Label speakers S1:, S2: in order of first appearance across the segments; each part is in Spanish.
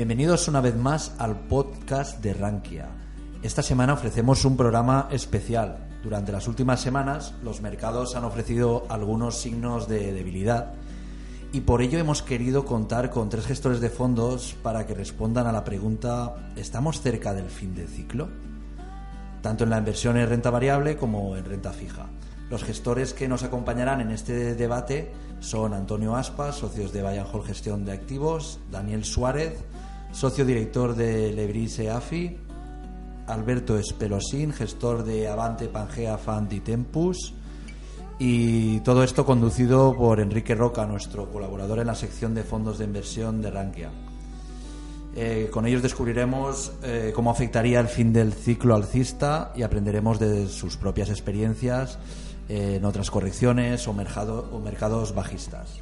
S1: Bienvenidos una vez más al podcast de Rankia. Esta semana ofrecemos un programa especial. Durante las últimas semanas los mercados han ofrecido algunos signos de debilidad y por ello hemos querido contar con tres gestores de fondos para que respondan a la pregunta ¿estamos cerca del fin del ciclo? Tanto en la inversión en renta variable como en renta fija. Los gestores que nos acompañarán en este debate son Antonio Aspas, socios de Bayern Hall Gestión de Activos, Daniel Suárez, socio director de Lebris EAFI, Alberto Espelosín, gestor de Avante Pangea Fund y Tempus, y todo esto conducido por Enrique Roca, nuestro colaborador en la sección de fondos de inversión de Rankia. Eh, con ellos descubriremos eh, cómo afectaría el fin del ciclo alcista y aprenderemos de sus propias experiencias en otras correcciones o mercados bajistas.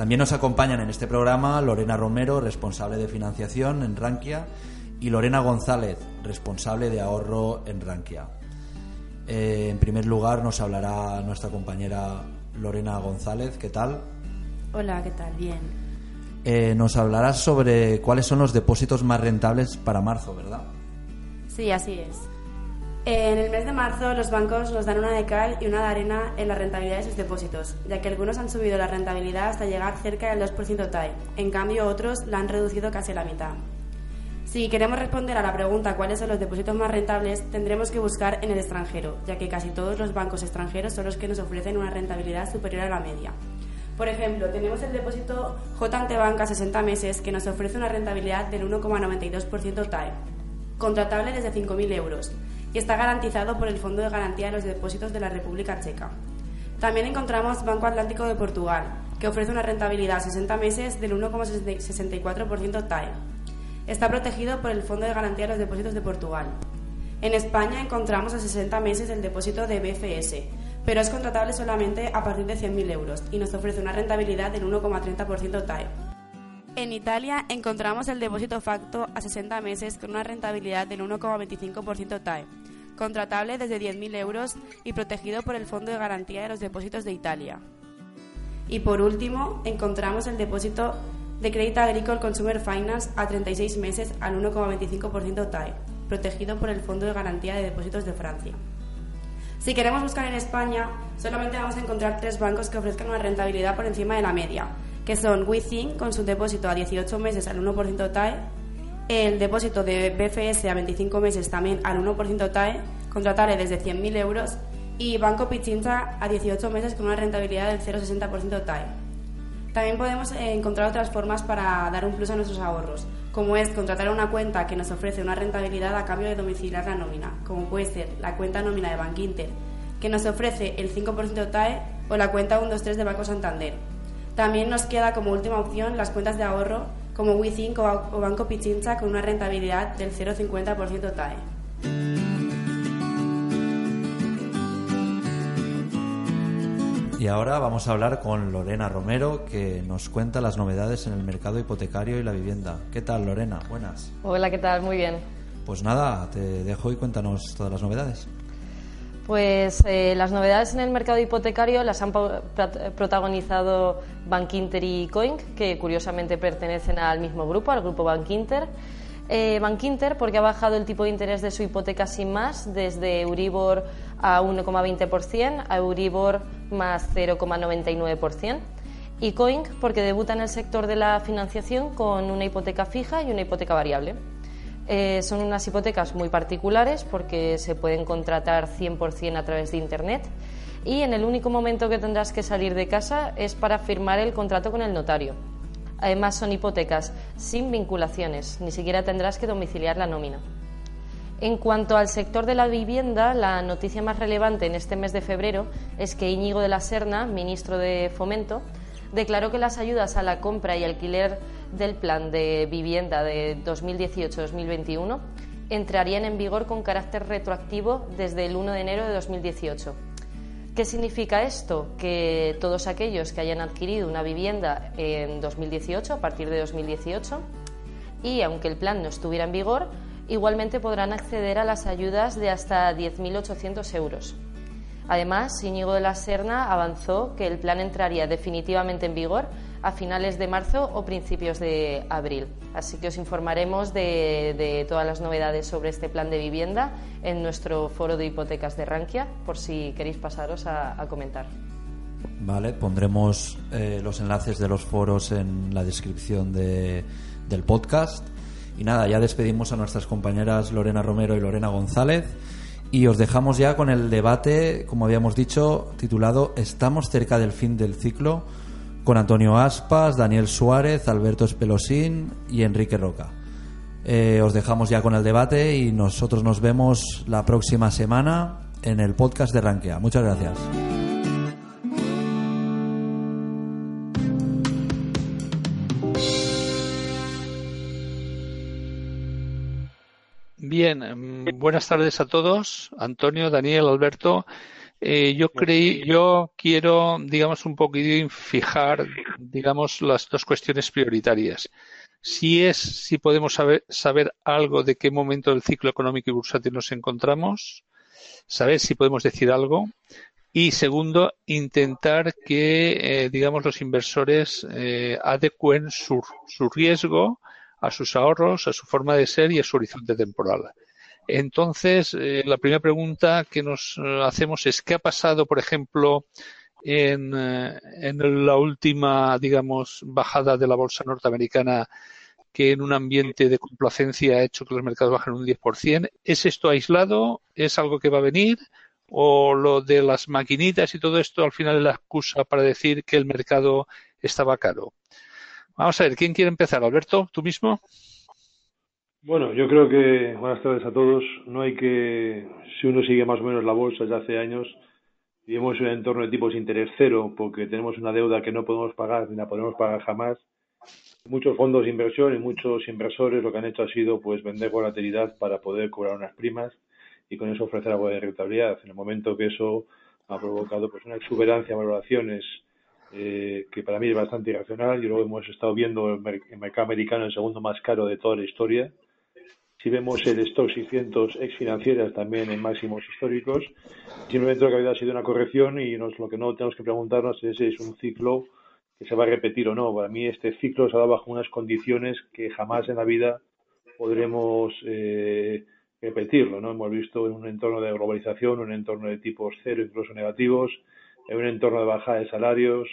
S1: También nos acompañan en este programa Lorena Romero, responsable de financiación en Rankia, y Lorena González, responsable de ahorro en Rankia. Eh, en primer lugar nos hablará nuestra compañera Lorena González. ¿Qué tal?
S2: Hola, ¿qué tal? Bien.
S1: Eh, nos hablarás sobre cuáles son los depósitos más rentables para marzo, ¿verdad?
S2: Sí, así es. En el mes de marzo los bancos nos dan una de cal y una de arena en la rentabilidad de sus depósitos, ya que algunos han subido la rentabilidad hasta llegar cerca del 2% TAE, en cambio otros la han reducido casi a la mitad. Si queremos responder a la pregunta cuáles son los depósitos más rentables, tendremos que buscar en el extranjero, ya que casi todos los bancos extranjeros son los que nos ofrecen una rentabilidad superior a la media. Por ejemplo, tenemos el depósito J Banca 60 meses que nos ofrece una rentabilidad del 1,92% TAE, contratable desde 5.000 euros y está garantizado por el Fondo de Garantía de los Depósitos de la República Checa. También encontramos Banco Atlántico de Portugal, que ofrece una rentabilidad a 60 meses del 1,64% TAE. Está protegido por el Fondo de Garantía de los Depósitos de Portugal. En España encontramos a 60 meses el depósito de BFS, pero es contratable solamente a partir de 100.000 euros y nos ofrece una rentabilidad del 1,30% TAE. En Italia encontramos el depósito facto a 60 meses con una rentabilidad del 1,25% TAE, contratable desde 10.000 euros y protegido por el Fondo de Garantía de los Depósitos de Italia. Y por último, encontramos el depósito de Crédito Agricole Consumer Finance a 36 meses al 1,25% TAE, protegido por el Fondo de Garantía de Depósitos de Francia. Si queremos buscar en España, solamente vamos a encontrar tres bancos que ofrezcan una rentabilidad por encima de la media, que son Within con su depósito a 18 meses al 1% TAE, el depósito de BFS a 25 meses también al 1% TAE, contratable desde 100.000 euros, y Banco Pichincha a 18 meses con una rentabilidad del 0,60% TAE. También podemos encontrar otras formas para dar un plus a nuestros ahorros, como es contratar una cuenta que nos ofrece una rentabilidad a cambio de domiciliar la nómina, como puede ser la cuenta nómina de Bank Inter, que nos ofrece el 5% TAE, o la cuenta 123 de Banco Santander, también nos queda como última opción las cuentas de ahorro como WeThink o Banco Pichincha con una rentabilidad del 0,50% TAE.
S1: Y ahora vamos a hablar con Lorena Romero, que nos cuenta las novedades en el mercado hipotecario y la vivienda. ¿Qué tal, Lorena? Buenas.
S3: Hola, ¿qué tal? Muy bien.
S1: Pues nada, te dejo y cuéntanos todas las novedades.
S3: Pues eh, las novedades en el mercado hipotecario las han protagonizado Bankinter y Coin, que curiosamente pertenecen al mismo grupo, al grupo Bankinter. Eh, Bankinter porque ha bajado el tipo de interés de su hipoteca sin más desde Euribor a 1,20% a Euribor más 0,99%. Y Coin porque debuta en el sector de la financiación con una hipoteca fija y una hipoteca variable. Eh, son unas hipotecas muy particulares porque se pueden contratar 100% a través de Internet y en el único momento que tendrás que salir de casa es para firmar el contrato con el notario. Además son hipotecas sin vinculaciones, ni siquiera tendrás que domiciliar la nómina. En cuanto al sector de la vivienda, la noticia más relevante en este mes de febrero es que Íñigo de la Serna, ministro de Fomento, declaró que las ayudas a la compra y alquiler del plan de vivienda de 2018-2021 entrarían en vigor con carácter retroactivo desde el 1 de enero de 2018. ¿Qué significa esto? Que todos aquellos que hayan adquirido una vivienda en 2018, a partir de 2018, y aunque el plan no estuviera en vigor, igualmente podrán acceder a las ayudas de hasta 10.800 euros. Además, Íñigo de la Serna avanzó que el plan entraría definitivamente en vigor a finales de marzo o principios de abril. Así que os informaremos de, todas las novedades sobre este plan de vivienda en nuestro foro de hipotecas de Rankia, por si queréis pasaros a, comentar.
S1: Vale, pondremos eh, los enlaces de los foros en la descripción del podcast. Y nada, ya despedimos a nuestras compañeras Lorena Romero y Lorena González. Y os dejamos ya con el debate, como habíamos dicho, titulado ¿Estamos cerca del fin del ciclo? Con Antonio Aspas, Daniel Suárez, Alberto Espelosín y Enrique Roca. Eh, os dejamos ya con el debate y nosotros nos vemos la próxima semana en el podcast de Ranquea. Muchas gracias.
S4: Bien, mm, buenas tardes a todos. Antonio, Daniel, Alberto. Eh, yo creí, yo quiero, digamos, un poquito fijar, digamos, las dos cuestiones prioritarias. Si es, si podemos saber, saber algo de qué momento del ciclo económico y bursátil nos encontramos, saber si podemos decir algo. Y segundo, intentar que, eh, digamos, los inversores eh, adecuen su, su riesgo a sus ahorros, a su forma de ser y a su horizonte temporal. Entonces, eh, la primera pregunta que nos eh, hacemos es ¿qué ha pasado, por ejemplo, en, eh, en, la última, digamos, bajada de la bolsa norteamericana que en un ambiente de complacencia ha hecho que los mercados bajen un 10%? ¿Es esto aislado? ¿Es algo que va a venir? ¿O lo de las maquinitas y todo esto al final es la excusa para decir que el mercado estaba caro? Vamos a ver, ¿quién quiere empezar? Alberto, tú mismo.
S5: Bueno, yo creo que, buenas tardes a todos, no hay que, si uno sigue más o menos la bolsa ya hace años, vivimos en un entorno de tipos de interés cero, porque tenemos una deuda que no podemos pagar ni la podemos pagar jamás. Muchos fondos de inversión y muchos inversores lo que han hecho ha sido pues vender volatilidad para poder cobrar unas primas y con eso ofrecer algo de rentabilidad. En el momento que eso ha provocado pues una exuberancia de valoraciones eh, que para mí es bastante irracional y luego hemos estado viendo el mercado americano el segundo más caro de toda la historia si vemos el stock 600 ex financieras también en máximos históricos, simplemente lo que ha sido una corrección y lo que no tenemos que preguntarnos es si es un ciclo que se va a repetir o no. Para mí este ciclo se ha dado bajo unas condiciones que jamás en la vida podremos eh, repetirlo. ¿no? Hemos visto en un entorno de globalización, un entorno de tipos cero, incluso negativos, en un entorno de bajada de salarios,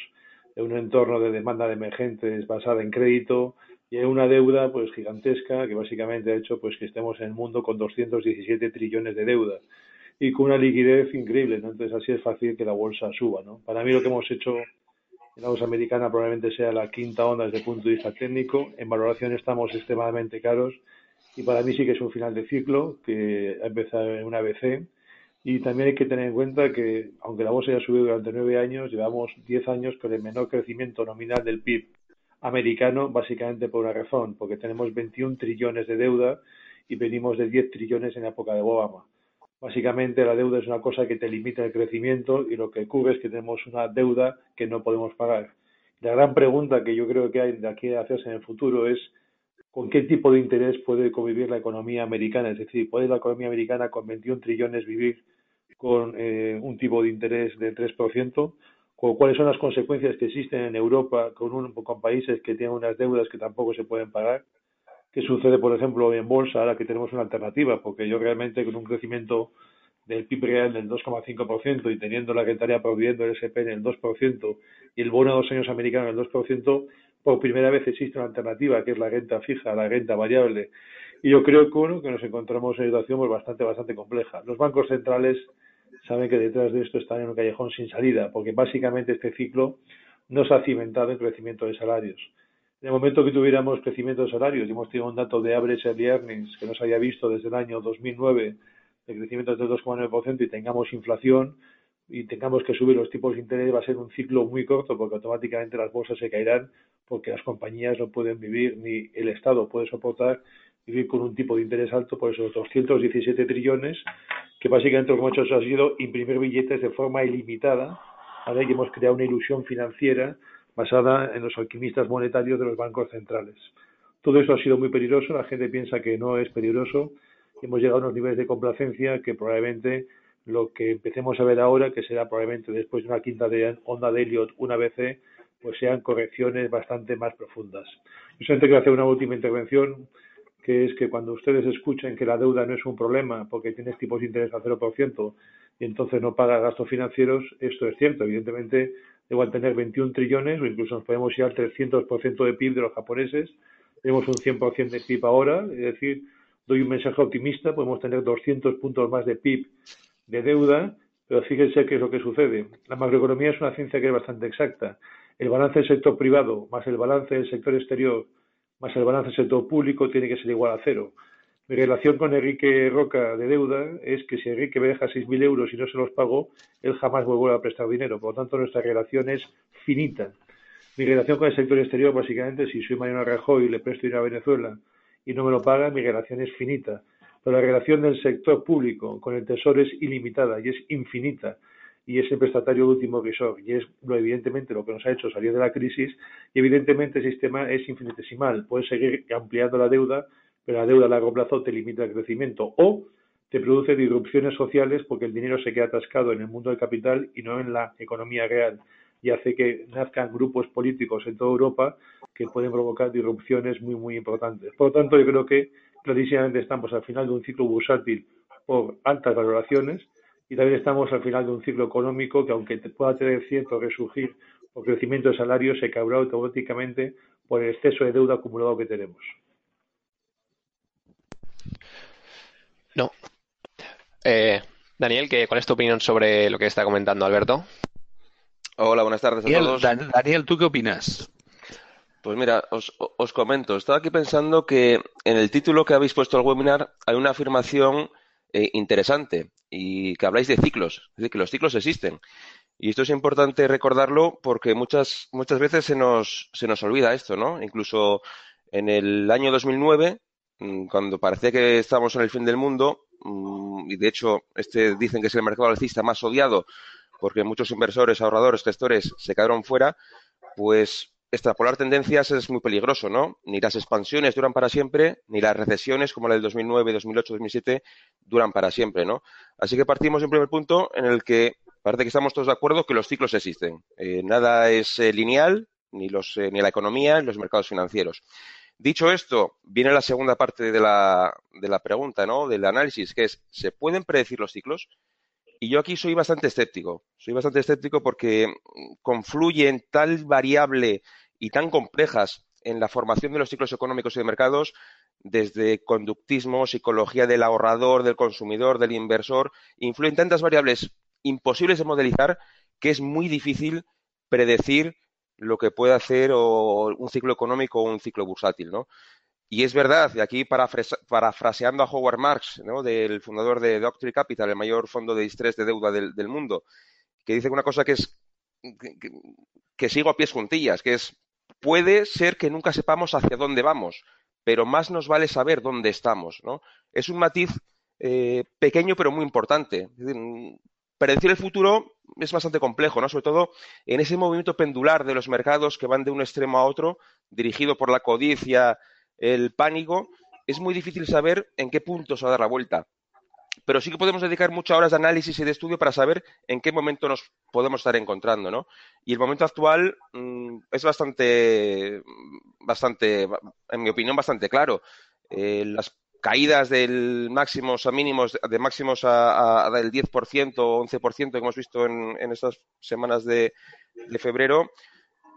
S5: en un entorno de demanda de emergentes basada en crédito, y hay una deuda pues gigantesca que básicamente ha hecho pues que estemos en el mundo con 217 trillones de deuda y con una liquidez increíble. Entonces así es fácil que la bolsa suba, ¿no? Para mí lo que hemos hecho en la bolsa americana probablemente sea la quinta onda desde el punto de vista técnico. En valoración estamos extremadamente caros y para mí sí que es un final de ciclo que ha empezado en una ABC y también hay que tener en cuenta que aunque la bolsa haya subido durante nueve años, llevamos diez años con el menor crecimiento nominal del PIB americano básicamente por una razón, porque tenemos 21 trillones de deuda y venimos de 10 trillones en la época de Obama. Básicamente la deuda es una cosa que te limita el crecimiento y lo que ocurre es que tenemos una deuda que no podemos pagar. La gran pregunta que yo creo que hay de aquí a hacerse en el futuro es con qué tipo de interés puede convivir la economía americana. Es decir, ¿puede la economía americana con 21 trillones vivir con eh, un tipo de interés del 3%? Cuáles son las consecuencias que existen en Europa con, un, con países que tienen unas deudas que tampoco se pueden pagar. ¿Qué sucede, por ejemplo, en bolsa ahora que tenemos una alternativa? Porque yo realmente con un crecimiento del PIB real del 2,5% y teniendo la rentaria prohibiendo el SP en el 2% y el bono de dos años americano en el 2%, por primera vez existe una alternativa que es la renta fija, la renta variable. Y yo creo que, que nos encontramos en una situación pues, bastante, bastante compleja. Los bancos centrales saben que detrás de esto están en un callejón sin salida, porque básicamente este ciclo no se ha cimentado en crecimiento de salarios. En el momento que tuviéramos crecimiento de salarios, y hemos tenido un dato de average early earnings que no se había visto desde el año 2009, de crecimiento del 2,9%, y tengamos inflación y tengamos que subir los tipos de interés, va a ser un ciclo muy corto, porque automáticamente las bolsas se caerán, porque las compañías no pueden vivir, ni el Estado puede soportar vivir con un tipo de interés alto por esos 217 trillones que básicamente lo que hemos hecho ha sido imprimir billetes de forma ilimitada, ¿vale? y hemos creado una ilusión financiera basada en los alquimistas monetarios de los bancos centrales. Todo eso ha sido muy peligroso, la gente piensa que no es peligroso, y hemos llegado a unos niveles de complacencia que probablemente lo que empecemos a ver ahora, que será probablemente después de una quinta onda de Elliot, una BC, pues sean correcciones bastante más profundas. Yo solamente quiero hacer una última intervención, que es que cuando ustedes escuchen que la deuda no es un problema porque tienes tipos de interés al 0% y entonces no paga gastos financieros, esto es cierto. Evidentemente, igual tener 21 trillones o incluso nos podemos ir al 300% de PIB de los japoneses. Tenemos un 100% de PIB ahora, es decir, doy un mensaje optimista, podemos tener 200 puntos más de PIB de deuda, pero fíjense qué es lo que sucede. La macroeconomía es una ciencia que es bastante exacta. El balance del sector privado más el balance del sector exterior más el balance del sector público tiene que ser igual a cero. Mi relación con Enrique Roca de deuda es que si Enrique me deja 6.000 euros y no se los pago, él jamás vuelve a prestar dinero. Por lo tanto, nuestra relación es finita. Mi relación con el sector exterior, básicamente, si soy Mariano Rajoy y le presto dinero a Venezuela y no me lo paga, mi relación es finita. Pero la relación del sector público con el Tesoro es ilimitada y es infinita y es el prestatario último resort y es lo evidentemente lo que nos ha hecho salir de la crisis y evidentemente el sistema es infinitesimal. Puedes seguir ampliando la deuda pero la deuda a largo plazo te limita el crecimiento o te produce disrupciones sociales porque el dinero se queda atascado en el mundo del capital y no en la economía real y hace que nazcan grupos políticos en toda Europa que pueden provocar disrupciones muy muy importantes. Por lo tanto, yo creo que clarísimamente estamos al final de un ciclo bursátil por altas valoraciones y también estamos al final de un ciclo económico que aunque pueda tener cierto resurgir por crecimiento de salarios se cabrá automáticamente por el exceso de deuda acumulado que tenemos.
S6: No. Eh, Daniel, ¿qué, ¿cuál es tu opinión sobre lo que está comentando Alberto?
S7: Hola, buenas tardes a todos.
S4: Daniel, ¿tú qué opinas?
S7: Pues mira, os, os, comento. Estaba aquí pensando que en el título que habéis puesto al webinar hay una afirmación eh, interesante y que habláis de ciclos. Es decir, que los ciclos existen. Y esto es importante recordarlo porque muchas, muchas veces se nos, se nos olvida esto, ¿no? Incluso en el año 2009 Mm, cuando parecía que estábamos en el fin del mundo, mm, y de hecho este dicen que es el mercado alcista más odiado porque muchos inversores, ahorradores, gestores se quedaron fuera, pues extrapolar tendencias es muy peligroso, ¿no? Ni las expansiones duran para siempre, ni las recesiones como la del 2009, 2008, 2007 duran para siempre, ¿no? Así que partimos de un primer punto en el que parece que estamos todos de acuerdo que los ciclos existen. Eh, nada es eh, lineal, ni, los, eh, ni la economía, ni los mercados financieros. Dicho esto, viene la segunda parte de la, de la pregunta, ¿no? Del análisis, que es, ¿se pueden predecir los ciclos? Y yo aquí soy bastante escéptico. Soy bastante escéptico porque confluyen tal variable y tan complejas en la formación de los ciclos económicos y de mercados, desde conductismo, psicología del ahorrador, del consumidor, del inversor, influyen tantas variables imposibles de modelizar que es muy difícil predecir lo que puede hacer un ciclo económico o un ciclo bursátil, ¿no? Y es verdad, y aquí parafraseando a Howard Marks, ¿no? del fundador de Doctrine Capital, el mayor fondo de estrés de deuda del, mundo, que dice una cosa que es que, sigo a pies juntillas, que es puede ser que nunca sepamos hacia dónde vamos, pero más nos vale saber dónde estamos, ¿no? Es un matiz eh, pequeño pero muy importante. Es decir, predecir el futuro es bastante complejo, ¿no? Sobre todo en ese movimiento pendular de los mercados que van de un extremo a otro, dirigido por la codicia, el pánico, es muy difícil saber en qué punto se va a dar la vuelta. Pero sí que podemos dedicar muchas horas de análisis y de estudio para saber en qué momento nos podemos estar encontrando, ¿no? Y el momento actual mm, es bastante, bastante, en mi opinión, bastante claro. Eh, las caídas del máximos a mínimos, de máximos a, del 10% o 11% que hemos visto en, estas semanas de, febrero,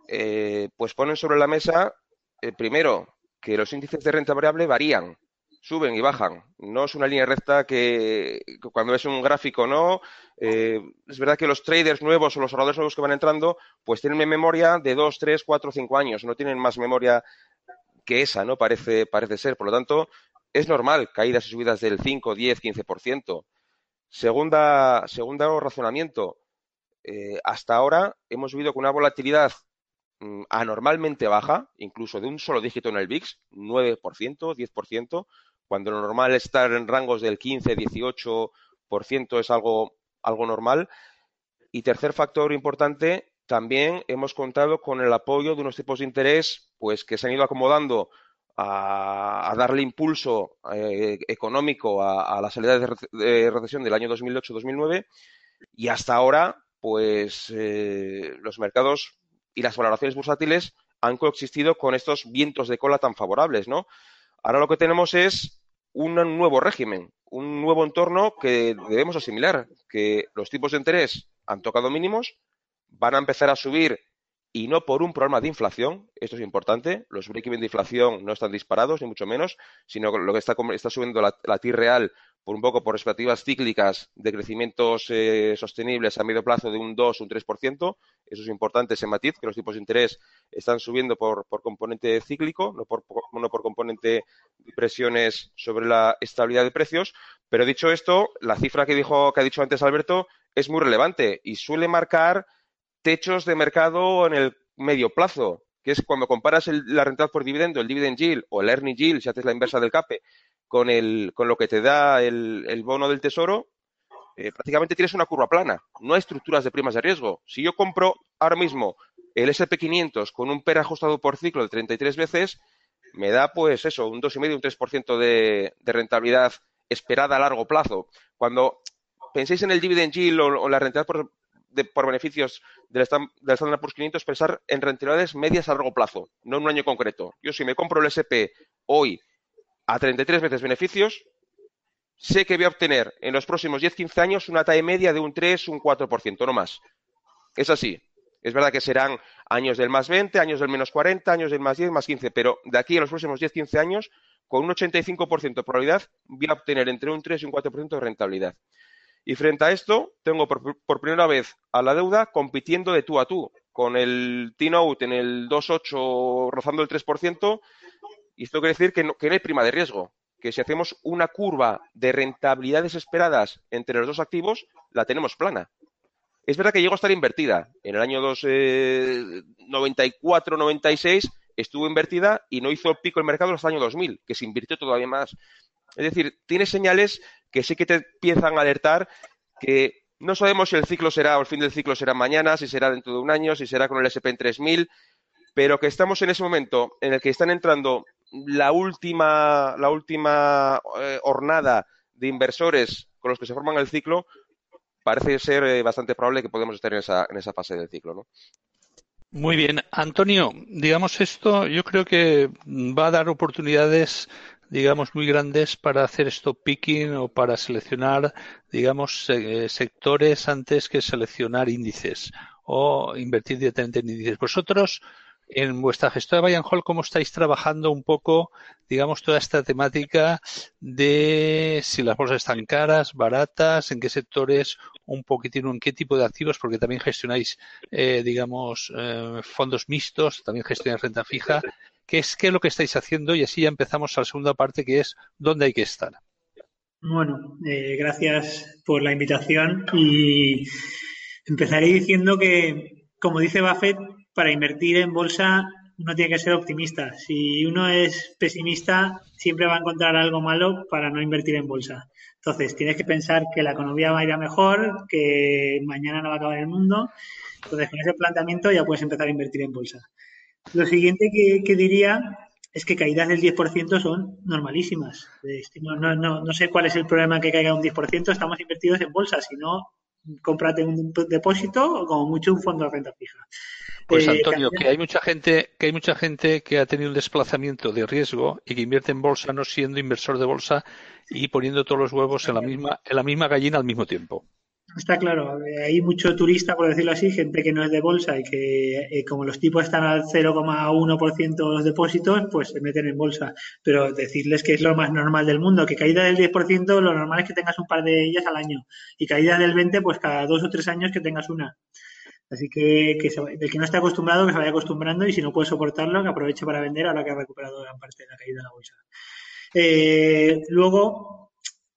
S7: eh, pues ponen sobre la mesa, eh, primero, que los índices de renta variable varían, suben y bajan. No es una línea recta que, cuando ves un gráfico, no. Eh, es verdad que los traders nuevos o los ahorradores nuevos que van entrando, pues tienen memoria de 2, 3, 4, 5 años, no tienen más memoria que esa, ¿no? Parece, parece ser. Por lo tanto, es normal caídas y subidas del 5, 10, 15%. Segunda, segundo razonamiento. Eh, hasta ahora hemos vivido con una volatilidad anormalmente baja, incluso de un solo dígito en el VIX, 9%, 10%, cuando lo normal es estar en rangos del 15, 18% es algo, algo normal. Y tercer factor importante, también hemos contado con el apoyo de unos tipos de interés pues que se han ido acomodando a, darle impulso eh, económico a, la salida de, recesión del año 2008-2009 y hasta ahora, pues eh, los mercados y las valoraciones bursátiles han coexistido con estos vientos de cola tan favorables, ¿no? Ahora lo que tenemos es un nuevo régimen, un nuevo entorno que debemos asimilar, que los tipos de interés han tocado mínimos, van a empezar a subir y no por un problema de inflación, esto es importante, los break-even de inflación no están disparados, ni mucho menos, sino lo que está, está subiendo la, la TIR real por un poco por expectativas cíclicas de crecimientos eh, sostenibles a medio plazo de un 2, un 3%. Eso es importante, ese matiz, que los tipos de interés están subiendo por, componente cíclico, no por, no por componente de presiones sobre la estabilidad de precios. Pero dicho esto, la cifra que, dijo, que ha dicho antes Alberto es muy relevante y suele marcar techos de mercado en el medio plazo, que es cuando comparas la rentabilidad por dividendo, el dividend yield o el earning yield, si haces la inversa del CAPE, con, el, con lo que te da el, bono del tesoro, eh, prácticamente tienes una curva plana. No hay estructuras de primas de riesgo. Si yo compro ahora mismo el SP500 con un PER ajustado por ciclo de 33 veces, me da pues eso, un 2,5, un 3% de, de rentabilidad esperada a largo plazo. Cuando penséis en el dividend yield o, la rentabilidad por, por beneficios del, del Standard Poor's 500, pensar en rentabilidades medias a largo plazo, no en un año concreto. Yo si me compro el SP hoy a 33 veces beneficios, sé que voy a obtener en los próximos 10-15 años una talla media de un 3, un 4%, no más. Es así. Es verdad que serán años del más 20, años del menos 40, años del más 10, más 15, pero de aquí a los próximos 10-15 años, con un 85% de probabilidad, voy a obtener entre un 3 y un 4% de rentabilidad. Y frente a esto, tengo por, primera vez a la deuda compitiendo de tú a tú, con el T-Note en el 2,8 rozando el 3%, y esto quiere decir que no, que hay prima de riesgo, que si hacemos una curva de rentabilidades esperadas entre los dos activos, la tenemos plana. Es verdad que llegó a estar invertida. En el año 94-96 eh, estuvo invertida y no hizo pico el mercado hasta el año 2000, que se invirtió todavía más. Es decir, tiene señales que sí que te empiezan a alertar que no sabemos si el ciclo será o el fin del ciclo será mañana, si será dentro de un año, si será con el SP en 3000, pero que estamos en ese momento en el que están entrando la última, la última eh, hornada de inversores con los que se forman el ciclo, parece ser eh, bastante probable que podamos estar en esa, en esa fase del ciclo, ¿no?
S4: Muy bien. Antonio, digamos esto, yo creo que va a dar oportunidades, digamos, muy grandes para hacer stop picking o para seleccionar, digamos, sectores antes que seleccionar índices o invertir directamente en índices. Vosotros, en vuestra de Bayern Hall, ¿cómo estáis trabajando un poco, digamos, toda esta temática de si las bolsas están caras, baratas, en qué sectores, un poquitín, en qué tipo de activos, porque también gestionáis, eh, digamos, eh, fondos mixtos, también gestionáis renta fija. ¿Qué es, ¿Qué es lo que estáis haciendo? Y así ya empezamos a la segunda parte, que es dónde hay que estar.
S8: Bueno, eh, gracias por la invitación y empezaré diciendo que, como dice Buffett, para invertir en bolsa uno tiene que ser optimista. Si uno es pesimista, siempre va a encontrar algo malo para no invertir en bolsa. Entonces, tienes que pensar que la economía va a ir a mejor, que mañana no va a acabar el mundo. Entonces, con ese planteamiento ya puedes empezar a invertir en bolsa. Lo siguiente que, diría es que caídas del 10% son normalísimas. No, no, no, no, sé cuál es el problema que caiga un 10%, estamos invertidos en bolsa, si no, cómprate un depósito o como mucho un fondo de renta fija.
S4: Pues eh, Antonio, que hay mucha gente, que hay mucha gente que ha tenido un desplazamiento de riesgo y que invierte en bolsa no siendo inversor de bolsa y poniendo todos los huevos en la misma, en la misma gallina al mismo tiempo.
S8: Está claro, eh, hay mucho turista, por decirlo así, gente que no es de bolsa y que eh, como los tipos están al 0,1% los depósitos, pues se meten en bolsa. Pero decirles que es lo más normal del mundo, que caída del 10%, lo normal es que tengas un par de ellas al año. Y caída del 20%, pues cada dos o tres años que tengas una. Así que, que el que no está acostumbrado, que se vaya acostumbrando y si no puede soportarlo, que aproveche para vender ahora que ha recuperado gran parte de la caída de la bolsa. Eh, luego,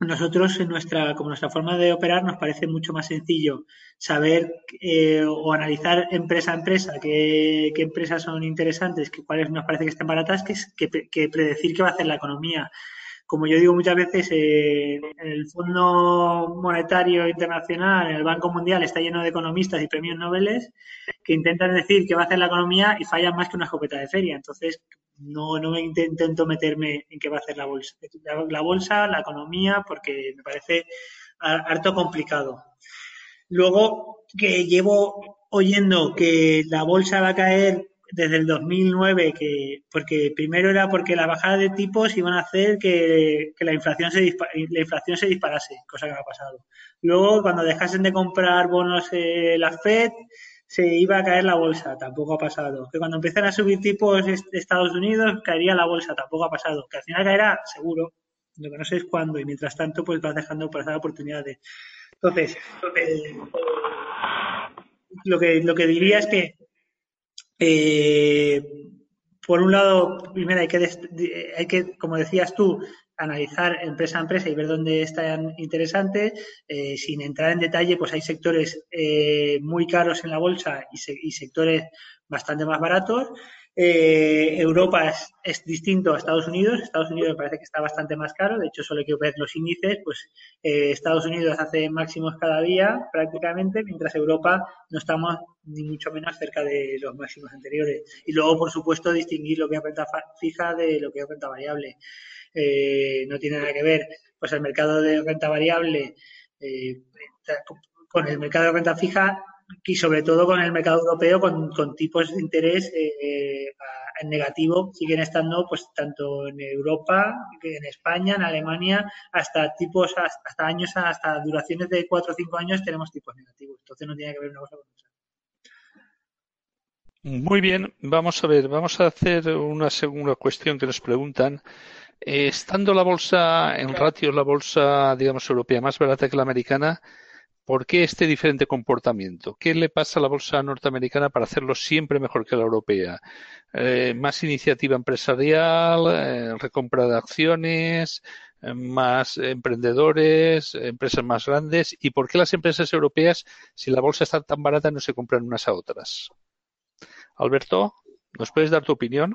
S8: nosotros, en nuestra, como nuestra forma de operar, nos parece mucho más sencillo saber eh, o analizar empresa a empresa qué, empresas son interesantes, que cuáles nos parece que estén baratas, que, que predecir qué va a hacer la economía como yo digo muchas veces, eh, el Fondo Monetario Internacional, el Banco Mundial, está lleno de economistas y premios Nobel que intentan decir qué va a hacer la economía y fallan más que una escopeta de feria. Entonces, no, no intento meterme en qué va a hacer la bolsa. La, bolsa, la economía, porque me parece harto complicado. Luego, que llevo oyendo que la bolsa va a caer desde el 2009, que, porque primero era porque la bajada de tipos iban a hacer que, la, inflación se la inflación se disparase, cosa que no ha pasado. Luego, cuando dejasen de comprar bonos la Fed, se iba a caer la bolsa, tampoco ha pasado. Que cuando empiezan a subir tipos Estados Unidos, caería la bolsa, tampoco ha pasado. Que al final caerá, seguro. Lo que no sé es cuándo. Y mientras tanto, pues vas dejando pasar oportunidades. Entonces, eh, lo, que, lo que diría es que, eh, por un lado, primero hay que, hay que, como decías tú, analizar empresa a empresa y ver dónde están interesantes. Eh, sin entrar en detalle, pues hay sectores eh, muy caros en la bolsa y, sectores bastante más baratos. Eh, Europa es, distinto a Estados Unidos. Estados Unidos parece que está bastante más caro. De hecho, solo hay que ver los índices. Pues Estados Unidos hace máximos cada día prácticamente, mientras Europa no estamos ni mucho menos cerca de los máximos anteriores. Y luego, por supuesto, distinguir lo que es renta fija de lo que es renta variable. Eh, no tiene nada que ver pues el mercado de renta variable eh, con el mercado de renta fija y sobre todo con el mercado europeo con, tipos de interés eh, en negativo siguen estando pues tanto en Europa en España en Alemania hasta tipos hasta años hasta duraciones de 4 o 5 años tenemos tipos negativos. Entonces no tiene que ver una cosa con otra.
S4: Muy bien, vamos a ver, vamos a hacer una segunda cuestión que nos preguntan. Eh, estando la bolsa en ratios, la bolsa, digamos, europea más barata que la americana, ¿por qué este diferente comportamiento? ¿Qué le pasa a la bolsa norteamericana para hacerlo siempre mejor que la europea? Eh, ¿Más iniciativa empresarial, eh, recompra de acciones, más emprendedores, empresas más grandes? ¿Y por qué las empresas europeas, si la bolsa está tan barata, no se compran unas a otras? Alberto, ¿nos puedes dar tu opinión?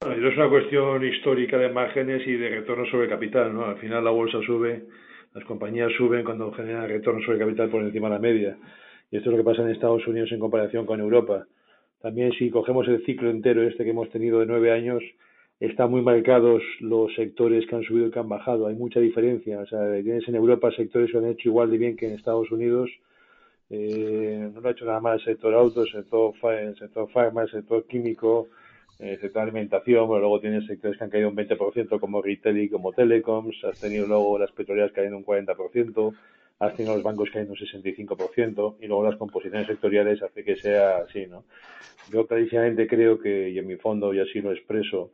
S5: Bueno, es una cuestión histórica de márgenes y de retorno sobre capital, ¿no? Al final la bolsa sube, las compañías suben cuando generan retorno sobre capital por encima de la media. Y esto es lo que pasa en Estados Unidos en comparación con Europa. También si cogemos el ciclo entero este que hemos tenido de nueve años, están muy marcados los sectores que han subido y que han bajado. Hay mucha diferencia. O sea, tienes en Europa sectores que han hecho igual de bien que en Estados Unidos. Eh, no lo ha hecho nada más el sector auto, el sector, el sector farma, el sector químico, el sector de alimentación, pero luego tienes sectores que han caído un 20% como retail y como telecoms, has tenido luego las petroleras cayendo un 40%, has tenido los bancos cayendo un 65% y luego las composiciones sectoriales hace que sea así, ¿no? Yo clarísimamente creo que, y en mi fondo y así lo expreso,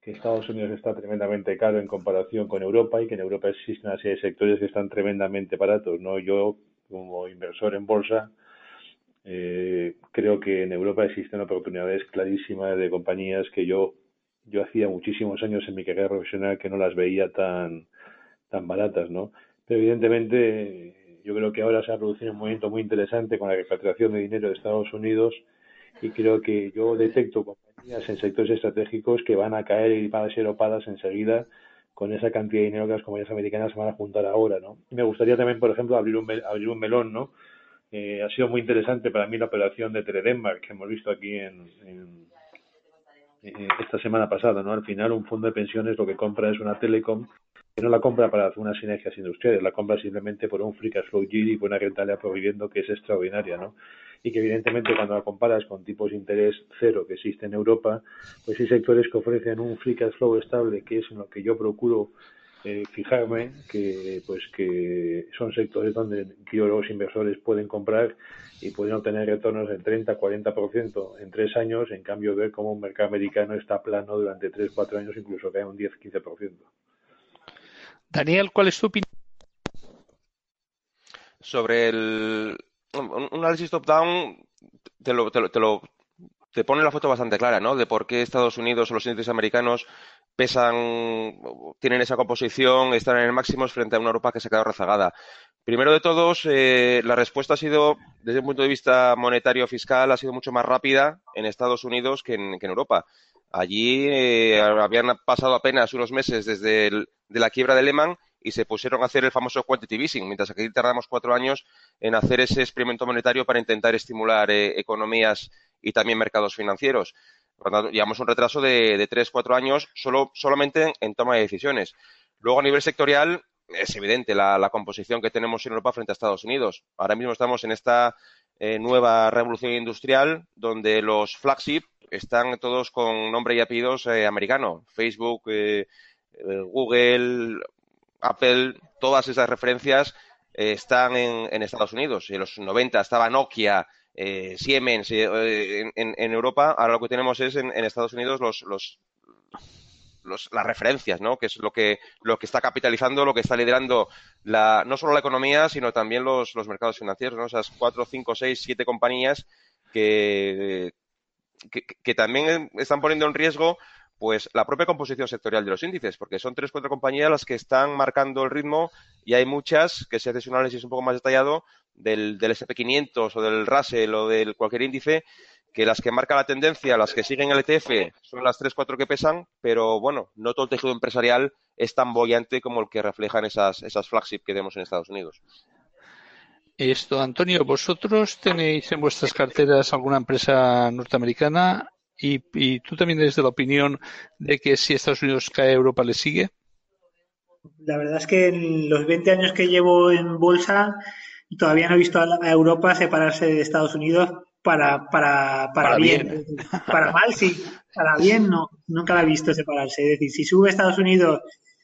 S5: que Estados Unidos está tremendamente caro en comparación con Europa y que en Europa existen una serie de sectores que están tremendamente baratos, ¿no? Yo, como inversor en bolsa, eh, creo que en Europa existen oportunidades clarísimas de compañías que yo yo hacía muchísimos años en mi carrera profesional que no las veía tan tan baratas, ¿no? Pero evidentemente yo creo que ahora se ha producido un movimiento muy interesante con la repatriación de dinero de Estados Unidos y creo que yo detecto compañías en sectores estratégicos que van a caer y van a ser opadas enseguida con esa cantidad de dinero que las compañías americanas van a juntar ahora, ¿no? Me gustaría también, por ejemplo, abrir un, abrir un melón, ¿no? Eh, ha sido muy interesante para mí la operación de Teledenmark que hemos visto aquí en, esta semana pasada. ¿no? Al final, un fondo de pensiones lo que compra es una telecom que no la compra para hacer unas sinergias industriales, la compra simplemente por un free cash flow yield y por una rentabilidad prohibiendo que es extraordinaria. ¿no? Y que evidentemente cuando la comparas con tipos de interés cero que existe en Europa, pues hay sectores que ofrecen un free cash flow estable, que es en lo que yo procuro eh, fijarme que pues que son sectores donde los inversores pueden comprar y pueden obtener retornos del 30-40% en tres años, en cambio ver cómo un mercado americano está plano durante 3-4 años, incluso cae un 10-15%.
S4: Daniel, ¿cuál es tu opinión?
S7: Sobre el un análisis top-down, te lo, te, lo, te, lo, te pone la foto bastante clara, ¿no? De por qué Estados Unidos o los índices americanos pesan, tienen esa composición, están en el máximo frente a una Europa que se ha quedado rezagada. Primero de todos, eh, la respuesta ha sido, desde un punto de vista monetario fiscal, ha sido mucho más rápida en Estados Unidos que en, Europa. Allí eh, habían pasado apenas unos meses desde de la quiebra de Lehman y se pusieron a hacer el famoso quantitative easing, mientras que aquí tardamos cuatro años en hacer ese experimento monetario para intentar estimular eh, economías y también mercados financieros. Por llevamos un retraso de, de 3-4 años solo, solamente en, toma de decisiones. Luego, a nivel sectorial, es evidente la, composición que tenemos en Europa frente a Estados Unidos. Ahora mismo estamos en esta eh, nueva revolución industrial donde los flagship están todos con nombre y apellidos eh, americano. Facebook, eh, Google, Apple, todas esas referencias están en, Estados Unidos. En los 90 estaba Nokia, Siemens en, Europa. Ahora lo que tenemos es en, Estados Unidos los, los las referencias, ¿no? Que es lo que, lo que está capitalizando, lo que está liderando la, no solo la economía, sino también los, los mercados financieros, ¿no? Esas cuatro, cinco, seis, siete compañías que, que, también están poniendo en riesgo pues la propia composición sectorial de los índices, porque son tres, cuatro compañías las que están marcando el ritmo y hay muchas que si haces un análisis un poco más detallado del, del SP500 o del Russell o del cualquier índice, que las que marcan la tendencia, las que siguen el ETF, son las tres, cuatro que pesan, pero bueno, no todo el tejido empresarial es tan bollante como el que reflejan esas, esas flagship que vemos en Estados Unidos.
S4: Esto, Antonio, ¿vosotros tenéis en vuestras carteras alguna empresa norteamericana? Y, y tú también eres de la opinión de que si Estados Unidos cae, Europa le sigue.
S8: La verdad es que en los 20 años que llevo en bolsa, todavía no he visto a Europa separarse de Estados Unidos para, para, para, bien. Para mal, sí. Para bien, no. Nunca la he visto separarse. Es decir, si sube Estados Unidos,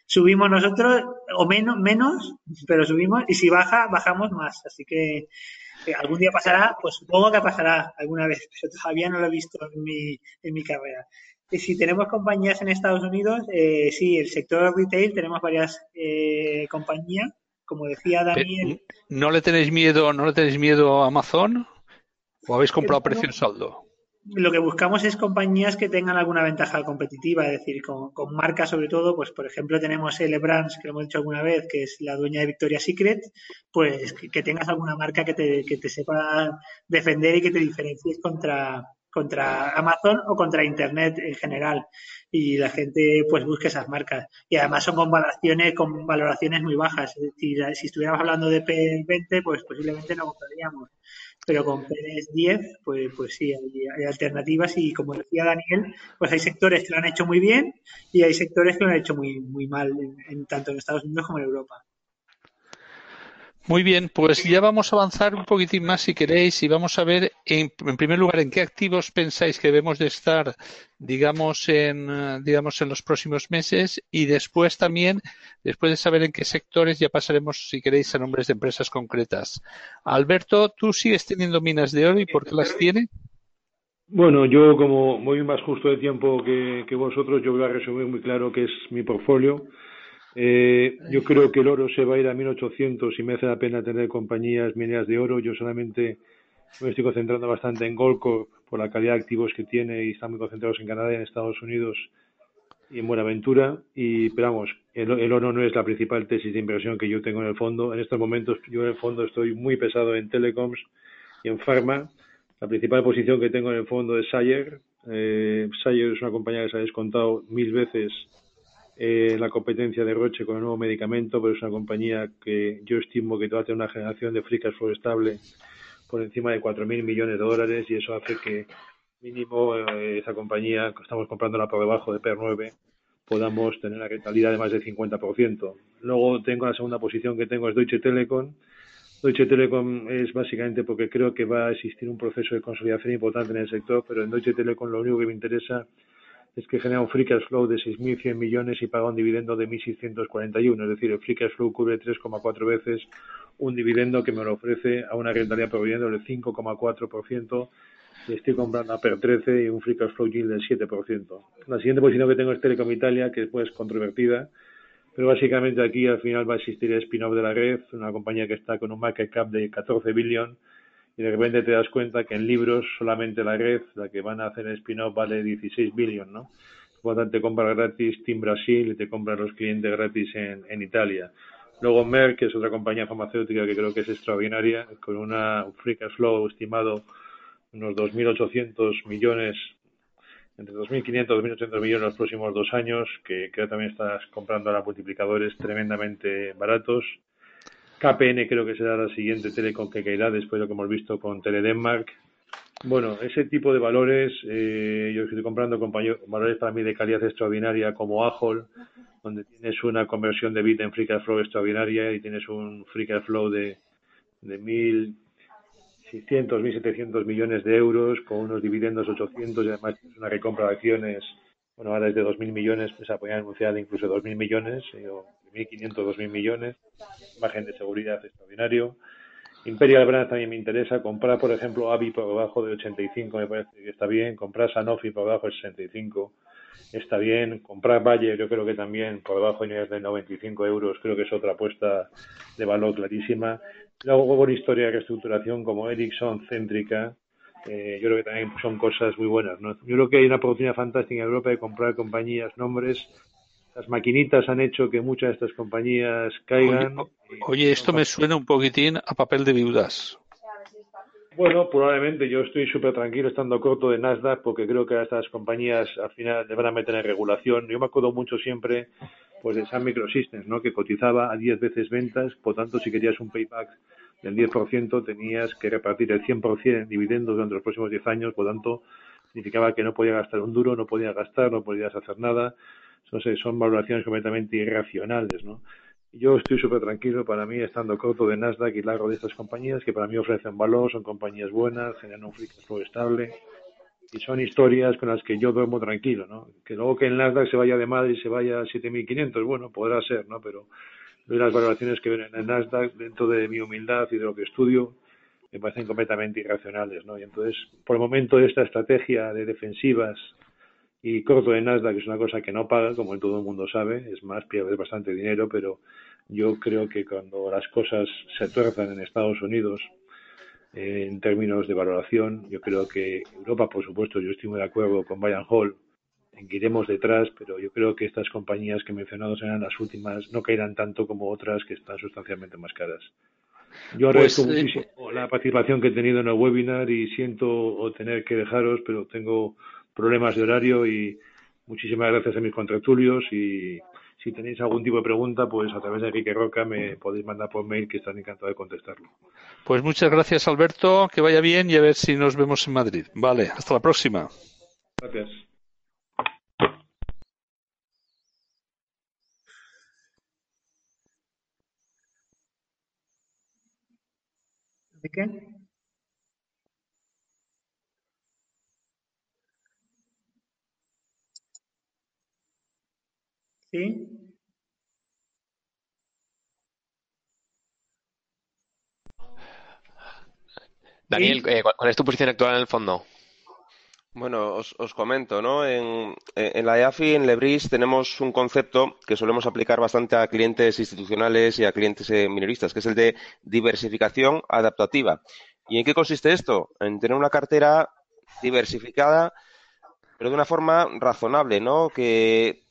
S8: subimos nosotros, o menos, menos, pero subimos, y si baja, bajamos más. Así que eh, algún día pasará, pues supongo que pasará alguna vez, pero todavía no lo he visto en mi, en mi carrera. Y si tenemos compañías en Estados Unidos, eh, sí, el sector retail tenemos varias eh, compañías, como decía Daniel.
S4: ¿No le tenéis miedo, no le tenéis miedo a Amazon? ¿O habéis comprado a precio saldo?
S8: Lo que buscamos es compañías que tengan alguna ventaja competitiva, es decir, con, marcas sobre todo, pues por ejemplo tenemos L Brands, que lo hemos dicho alguna vez, que es la dueña de Victoria's Secret, pues que, tengas alguna marca que te, que te sepa defender y que te diferencies contra, contra Amazon o contra Internet en general. Y la gente pues busque esas marcas. Y además son con valoraciones, con valoraciones muy bajas. Es si estuviéramos hablando de P20, pues posiblemente no compraríamos pero con PDS 10, pues, pues sí, hay, alternativas y como decía Daniel, pues hay sectores que lo han hecho muy bien y hay sectores que lo han hecho muy, muy mal, en, tanto en Estados Unidos como en Europa.
S4: Muy bien, pues ya vamos a avanzar un poquitín más si queréis y vamos a ver en, primer lugar en qué activos pensáis que debemos de estar, digamos en, digamos en los próximos meses y después también, después de saber en qué sectores ya pasaremos si queréis a nombres de empresas concretas. Alberto, ¿tú sigues teniendo minas de oro y por qué las tiene?
S5: Bueno, yo como voy más justo de tiempo que, que vosotros, yo voy a resumir muy claro qué es mi portfolio. Eh, yo creo que el oro se va a ir a 1800 y me hace la pena tener compañías mineras de oro. Yo solamente me estoy concentrando bastante en Goldcorp por la calidad de activos que tiene y están muy concentrados en Canadá y en Estados Unidos y en Buenaventura. Y, pero vamos, el, oro no es la principal tesis de inversión que yo tengo en el fondo. En estos momentos yo en el fondo estoy muy pesado en telecoms y en pharma. La principal posición que tengo en el fondo es Sayer. Eh, Sayer es una compañía que se ha descontado mil veces eh, la competencia de Roche con el nuevo medicamento, pero es una compañía que yo estimo que va a tener una generación de free cash estable por encima de 4.000 millones de dólares y eso hace que mínimo eh, esa compañía, que estamos comprándola por debajo de PR9, podamos tener una rentabilidad de más del 50%. Luego tengo la segunda posición que tengo es Deutsche Telekom. Deutsche Telekom es básicamente porque creo que va a existir un proceso de consolidación importante en el sector, pero en Deutsche Telekom lo único que me interesa es que genera un free cash flow de 6.100 millones y paga un dividendo de 1.641. Es decir, el free cash flow cubre 3,4 veces un dividendo que me lo ofrece a una rentabilidad proviendo del 5,4% y estoy comprando a PER 13 y un free cash flow yield del 7%. La siguiente posición que tengo es Telecom Italia, que es pues controvertida, pero básicamente aquí al final va a existir el spin-off de la red, una compañía que está con un market cap de 14 billones y de repente te das cuenta que en libros solamente la red, la que van a hacer el spin-off, vale 16 billones, ¿no? Por lo tanto, te compras gratis Team Brasil y te compras los clientes gratis en, en Italia. Luego Merck, que es otra compañía farmacéutica que creo que es extraordinaria, con una free cash flow estimado unos 2.800 millones, entre 2.500 y 2.800 millones en los próximos dos años, que creo también estás comprando ahora multiplicadores tremendamente baratos. KPN creo que será la siguiente telecom que caerá después de lo que hemos visto con Teledenmark. Bueno, ese tipo de valores, eh, yo estoy comprando valores para mí de calidad extraordinaria como Ajol, donde tienes una conversión de bit en free cash flow extraordinaria y tienes un free cash flow de, de 1.600, 1.700 millones de euros con unos dividendos 800 y además tienes una recompra de acciones, bueno, ahora es de 2.000 millones, pues apoyar anunciada incluso 2.000 millones, eh, o 1.500, 2.000 millones, margen de seguridad extraordinario Imperial Brands también me interesa. Comprar, por ejemplo, Avi por debajo de 85 me parece que está bien. Comprar Sanofi por debajo de 65 está bien. Comprar Valle yo creo que también por debajo de 95 euros creo que es otra apuesta de valor clarísima. Luego con historia de reestructuración como Ericsson, Céntrica, eh, yo creo que también son cosas muy buenas. ¿no? Yo creo que hay una oportunidad fantástica en Europa de comprar compañías, nombres las maquinitas han hecho que muchas de estas compañías caigan.
S4: Oye, esto me suena un poquitín a papel de viudas.
S5: Bueno, probablemente yo estoy súper tranquilo estando corto de Nasdaq porque creo que a estas compañías al final le van a meter en regulación. Yo me acuerdo mucho siempre pues de Sun Microsystems, ¿no? que cotizaba a 10 veces ventas, por tanto si querías un payback del 10% tenías que repartir el 100% en dividendos durante los próximos 10 años, por tanto significaba que no podía gastar un duro, no podía gastar, no podías hacer nada sé, son valoraciones completamente irracionales, ¿no? Yo estoy súper tranquilo, para mí, estando corto de Nasdaq y largo de estas compañías, que para mí ofrecen valor, son compañías buenas, generan un free estable, y son historias con las que yo duermo tranquilo, ¿no? Que luego que el Nasdaq se vaya de Madrid y se vaya a 7.500, bueno, podrá ser, ¿no? Pero las valoraciones que ven en el Nasdaq, dentro de mi humildad y de lo que estudio, me parecen completamente irracionales, ¿no? Y entonces, por el momento, esta estrategia de defensivas y corto de Nasdaq es una cosa que no paga, como todo el mundo sabe, es más, pierde bastante dinero, pero yo creo que cuando las cosas se tuerzan en Estados Unidos, eh, en términos de valoración, yo creo que Europa, por supuesto, yo estoy muy de acuerdo con Bayern Hall que iremos detrás, pero yo creo que estas compañías que he mencionado serán las últimas, no caerán tanto como otras que están sustancialmente más caras. Yo agradezco pues, eh, muchísimo la participación que he tenido en el webinar y siento tener que dejaros, pero tengo problemas de horario y muchísimas gracias a mis contratulios y si tenéis algún tipo de pregunta, pues a través de Enrique Roca me podéis mandar por mail que están encantados de contestarlo.
S4: Pues muchas gracias Alberto, que vaya bien y a ver si nos vemos en Madrid. Vale, hasta la próxima.
S5: Gracias.
S8: ¿De qué? ¿Sí?
S6: Daniel, eh, ¿cuál es tu posición actual en el fondo?
S7: Bueno, os, comento, ¿no? En, la EAFI, en Lebris, tenemos un concepto que solemos aplicar bastante a clientes institucionales y a clientes eh, minoristas, que es el de diversificación adaptativa. ¿Y en qué consiste esto? En tener una cartera diversificada pero de una forma razonable, ¿no? Que,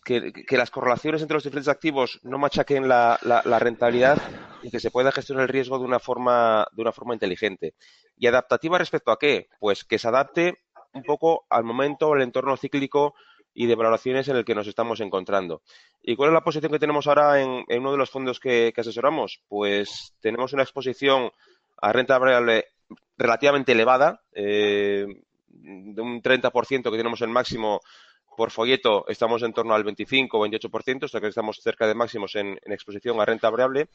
S7: las correlaciones entre los diferentes activos no machaquen la, rentabilidad y que se pueda gestionar el riesgo de una forma de una forma inteligente. ¿Y adaptativa respecto a qué? Pues que se adapte un poco al momento, al entorno cíclico y de valoraciones en el que nos estamos encontrando. ¿Y cuál es la posición que tenemos ahora en, uno de los fondos que, asesoramos? Pues tenemos una exposición a renta variable relativamente elevada, eh, de un 30% que tenemos el máximo por folleto estamos en torno al 25 o 28%, o sea que estamos cerca de máximos en, exposición a renta variable.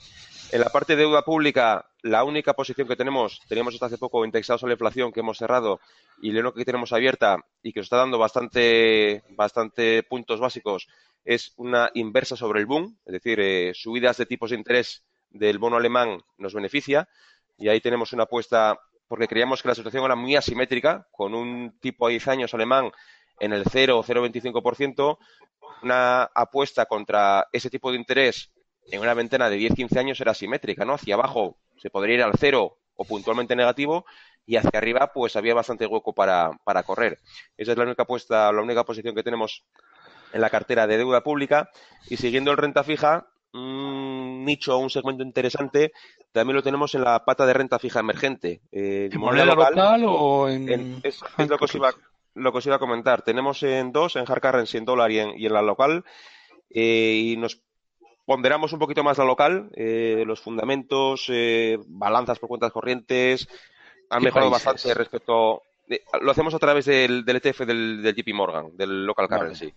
S7: En la parte de deuda pública, la única posición que tenemos, teníamos hasta hace poco indexados a la inflación que hemos cerrado y lo único que tenemos abierta y que nos está dando bastante, bastante puntos básicos es una inversa sobre el boom, es decir, eh, subidas de tipos de interés del bono alemán nos beneficia y ahí tenemos una apuesta porque creíamos que la situación era muy asimétrica, con un tipo a 10 años alemán en el 0 o 0,25%, una apuesta contra ese tipo de interés en una ventana de 10-15 años era asimétrica, ¿no? Hacia abajo se podría ir al cero o puntualmente negativo y hacia arriba pues había bastante hueco para, para correr. Esa es la única apuesta, la única posición que tenemos en la cartera de deuda pública y siguiendo el renta fija, un nicho un segmento interesante también lo tenemos en la pata de renta fija emergente.
S4: Eh, ¿En moneda local, o en.?
S7: es, lo, que os iba, lo que os iba a comentar. Tenemos en dos, en hard currency, en dólar y en, y en la local. Eh, y nos ponderamos un poquito más la local. Eh, los fundamentos, balanzas por cuentas corrientes han mejorado bastante respecto lo hacemos a través del, del ETF del, del, JP Morgan, del local currency.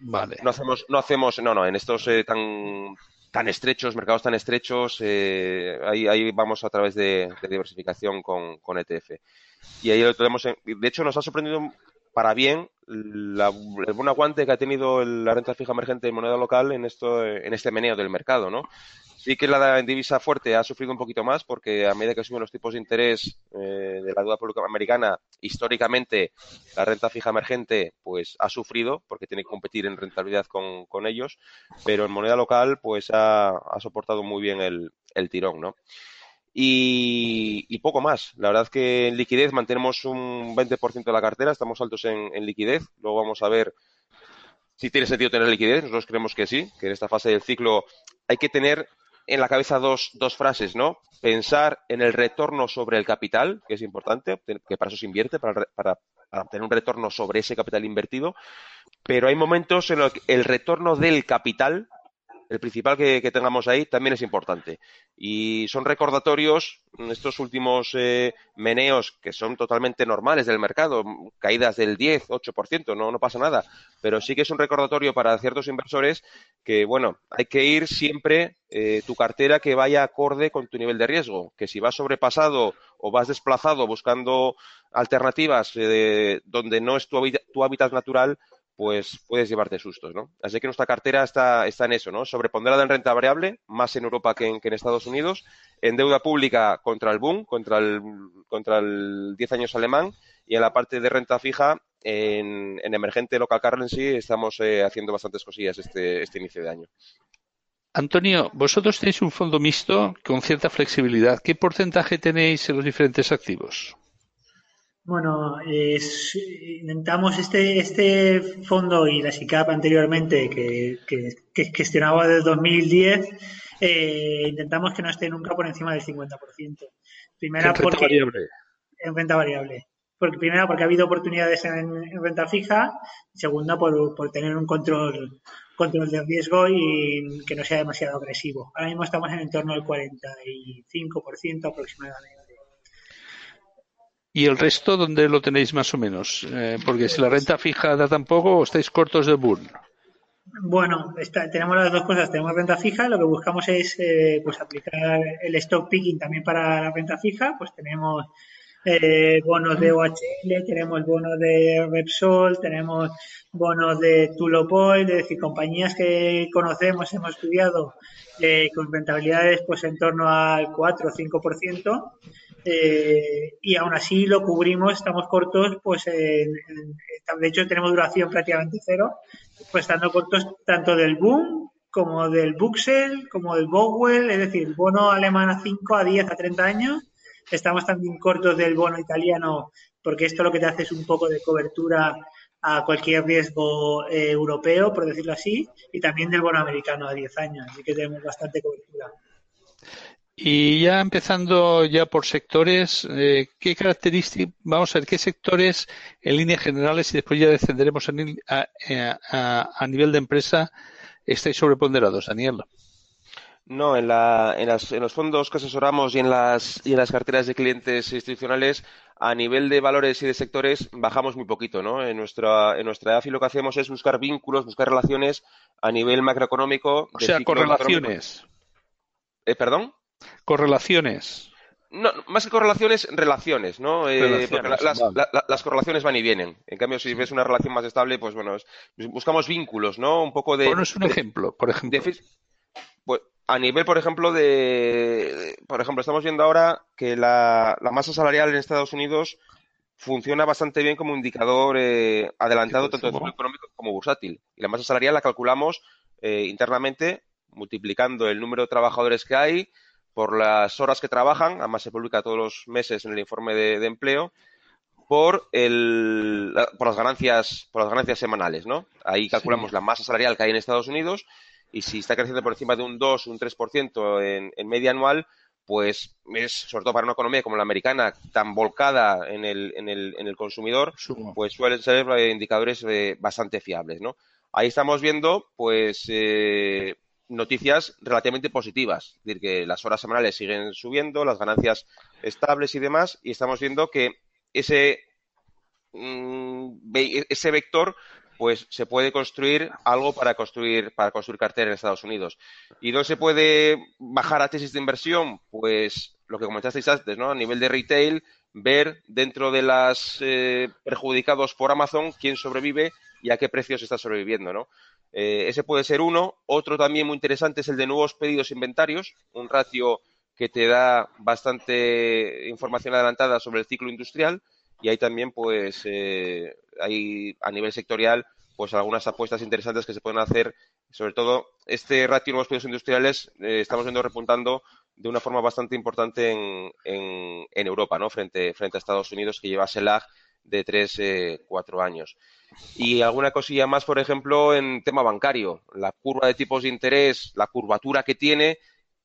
S4: Vale.
S7: No hacemos, no hacemos, no, no, en estos eh, tan tan estrechos, mercados tan estrechos, eh, ahí, ahí, vamos a través de, de diversificación con, con, ETF. Y ahí lo tenemos, en, de hecho nos ha sorprendido para bien la, el buen aguante que ha tenido la renta fija emergente de moneda local en esto en este meneo del mercado, ¿no? Sí que la divisa fuerte ha sufrido un poquito más porque a medida que suben los tipos de interés eh, de la deuda pública americana, históricamente la renta fija emergente pues ha sufrido porque tiene que competir en rentabilidad con, con ellos, pero en moneda local pues ha, ha soportado muy bien el, el tirón, ¿no? Y, poco más. La verdad es que en liquidez mantenemos un 20% de la cartera, estamos altos en, en, liquidez. Luego vamos a ver si tiene sentido tener liquidez. Nosotros creemos que sí, que en esta fase del ciclo hay que tener en la cabeza dos, dos frases, ¿no? Pensar en el retorno sobre el capital, que es importante, que para eso se invierte, para, para, para obtener un retorno sobre ese capital invertido. Pero hay momentos en los que el retorno del capital el principal que, tengamos ahí también es importante. Y son recordatorios, estos últimos eh, meneos que son totalmente normales del mercado, caídas del 10, 8%, no, no pasa nada. Pero sí que es un recordatorio para ciertos inversores que, bueno, hay que ir siempre eh, tu cartera que vaya acorde con tu nivel de riesgo. Que si vas sobrepasado o vas desplazado buscando alternativas eh, donde no es tu, tu hábitat natural, pues puedes llevarte sustos, ¿no? Así que nuestra cartera está, está en eso, ¿no? Sobreponderada en renta variable, más en Europa que en, Estados Unidos, en deuda pública contra el boom, contra el, contra el 10 años alemán, y en la parte de renta fija, en, en emergente local currency, estamos eh, haciendo bastantes cosillas este, este inicio de año.
S4: Antonio, vosotros tenéis un fondo mixto con cierta flexibilidad. ¿Qué porcentaje tenéis en los diferentes activos?
S8: Bueno, es, intentamos este, este fondo y la SICAP anteriormente, que, que, que gestionaba desde 2010, eh, intentamos que no esté nunca por encima del 50%.
S4: Primera, ¿En renta porque, variable?
S8: En renta variable. Porque, primera, porque ha habido oportunidades en, en renta fija. Segunda, por, por tener un control, control de riesgo y que no sea demasiado agresivo. Ahora mismo estamos en el torno del 45% aproximadamente.
S4: ¿Y el resto dónde lo tenéis más o menos? Eh, porque si la renta fija da tampoco, estáis cortos de burn.
S8: Bueno, está, tenemos las dos cosas. Tenemos renta fija, lo que buscamos es eh, pues aplicar el stock picking también para la renta fija. Pues tenemos eh, bonos de OHL, tenemos bonos de Repsol, tenemos bonos de Tulopoil, es decir, compañías que conocemos, hemos estudiado eh, con rentabilidades pues en torno al 4 o 5%. Eh, y aún así lo cubrimos, estamos cortos, pues en, de hecho tenemos duración prácticamente cero, pues estando cortos tanto del boom como del Buxel, como del Bowell, es decir, bono alemán a 5, a 10, a 30 años. Estamos también cortos del bono italiano, porque esto lo que te hace es un poco de cobertura a cualquier riesgo eh, europeo, por decirlo así, y también del bono americano a 10 años, así que tenemos bastante cobertura.
S4: Y ya empezando ya por sectores, eh, ¿qué características, vamos a ver, qué sectores en líneas generales y después ya descenderemos a, a, a, nivel de empresa estáis sobreponderados, Daniel?
S7: No, en, la, en, las, en, los fondos que asesoramos y en, las, y en las carteras de clientes institucionales, a nivel de valores y de sectores, bajamos muy poquito, ¿no? En nuestra, en nuestra EAFI lo que hacemos es buscar vínculos, buscar relaciones a nivel macroeconómico.
S4: O sea, correlaciones.
S7: Eh, ¿Perdón?
S4: Correlaciones.
S7: No, más que correlaciones, relaciones, ¿no? Eh, porque la, las, vale. la, las, correlaciones van y vienen. En cambio, si ves una relación más estable, pues bueno, es, buscamos vínculos, ¿no? Un poco de.
S4: Ponos un
S7: de,
S4: ejemplo, por ejemplo.
S7: De, pues, a nivel, por ejemplo, de, de, Por ejemplo, estamos viendo ahora que la, la, masa salarial en Estados Unidos funciona bastante bien como indicador eh, adelantado tanto de económico como bursátil. Y la masa salarial la calculamos eh, internamente multiplicando el número de trabajadores que hay por las horas que trabajan, además se publica todos los meses en el informe de, de empleo, por, el, por, las ganancias, por las ganancias semanales, ¿no? Ahí calculamos sí. la masa salarial que hay en Estados Unidos y si está creciendo por encima de un 2, un 3% en, en media anual, pues es, sobre todo para una economía como la americana, tan volcada en el, en el, en el consumidor, Sumo. pues suelen ser indicadores eh, bastante fiables, ¿no? Ahí estamos viendo, pues, eh, noticias relativamente positivas, es decir, que las horas semanales siguen subiendo, las ganancias estables y demás, y estamos viendo que ese mm, ese vector pues se puede construir algo para construir, para construir cartera en Estados Unidos. ¿Y dónde se puede bajar a tesis de inversión? Pues lo que comentasteis antes, ¿no? A nivel de retail, ver dentro de las eh, perjudicados por Amazon quién sobrevive y a qué precios está sobreviviendo, ¿no? Eh, ese puede ser uno. Otro también muy interesante es el de nuevos pedidos inventarios, un ratio que te da bastante información adelantada sobre el ciclo industrial y hay también, pues, eh, hay a nivel sectorial, pues algunas apuestas interesantes que se pueden hacer. Sobre todo, este ratio de nuevos pedidos industriales eh, estamos viendo repuntando de una forma bastante importante en, en, Europa, ¿no? Frente, frente a Estados Unidos, que lleva ese lag de tres, eh, cuatro años. Y alguna cosilla más, por ejemplo, en tema bancario. La curva de tipos de interés, la curvatura que tiene,